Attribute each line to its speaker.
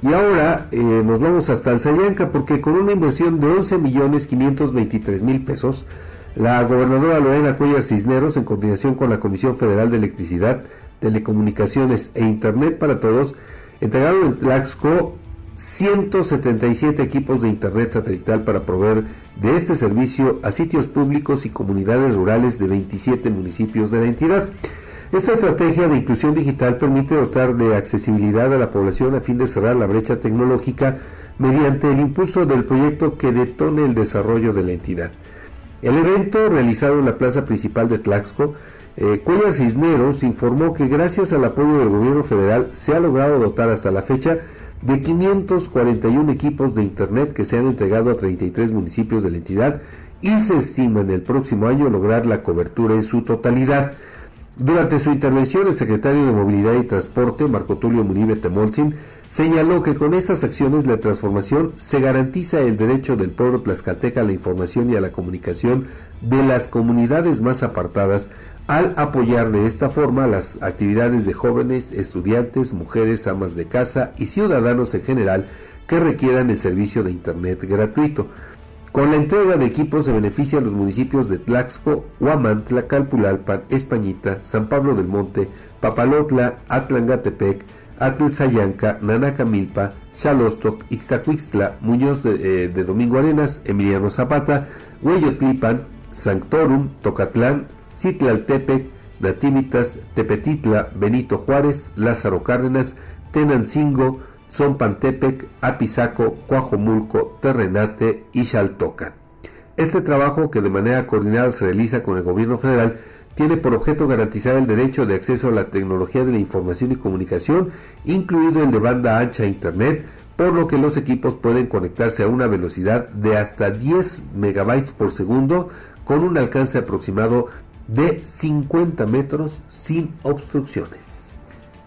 Speaker 1: Y ahora eh, nos vamos hasta Alzayanca porque con una inversión de 11 millones 523 mil pesos, la gobernadora Lorena Cuellar Cisneros, en coordinación con la Comisión Federal de Electricidad, Telecomunicaciones e Internet para Todos, entregaron en Tlaxco 177 equipos de Internet satelital para proveer de este servicio a sitios públicos y comunidades rurales de 27 municipios de la entidad. Esta estrategia de inclusión digital permite dotar de accesibilidad a la población a fin de cerrar la brecha tecnológica mediante el impulso del proyecto que detone el desarrollo de la entidad. El evento, realizado en la plaza principal de Tlaxco, eh, Cuellar Cisneros informó que gracias al apoyo del gobierno federal se ha logrado dotar hasta la fecha de 541 equipos de Internet que se han entregado a 33 municipios de la entidad y se estima en el próximo año lograr la cobertura en su totalidad. Durante su intervención, el secretario de Movilidad y Transporte, Marco Tulio Munibe Temolzin, señaló que con estas acciones la transformación se garantiza el derecho del pueblo tlaxcalteca a la información y a la comunicación de las comunidades más apartadas al apoyar de esta forma las actividades de jóvenes, estudiantes, mujeres, amas de casa y ciudadanos en general que requieran el servicio de Internet gratuito. Con la entrega de equipos se benefician los municipios de Tlaxco, Huamantla, Calpulalpan, Españita, San Pablo del Monte, Papalotla, Atlangatepec, Atlzayanca, Nanacamilpa, Xalostoc, Ixtacuixtla, Muñoz de, eh, de, Domingo Arenas, Emiliano Zapata, Hueyotlipan, Sanctorum, Tocatlán, Citlaltepec, Nativitas, Tepetitla, Benito Juárez, Lázaro Cárdenas, Tenancingo, Zompantepec, Apizaco, Cuajomulco, Terrenate y Xaltocan. Este trabajo, que de manera coordinada se realiza con el gobierno federal, tiene por objeto garantizar el derecho de acceso a la tecnología de la información y comunicación, incluido el de banda ancha a Internet, por lo que los equipos pueden conectarse a una velocidad de hasta 10 megabytes por segundo con un alcance aproximado de 50 metros sin obstrucciones.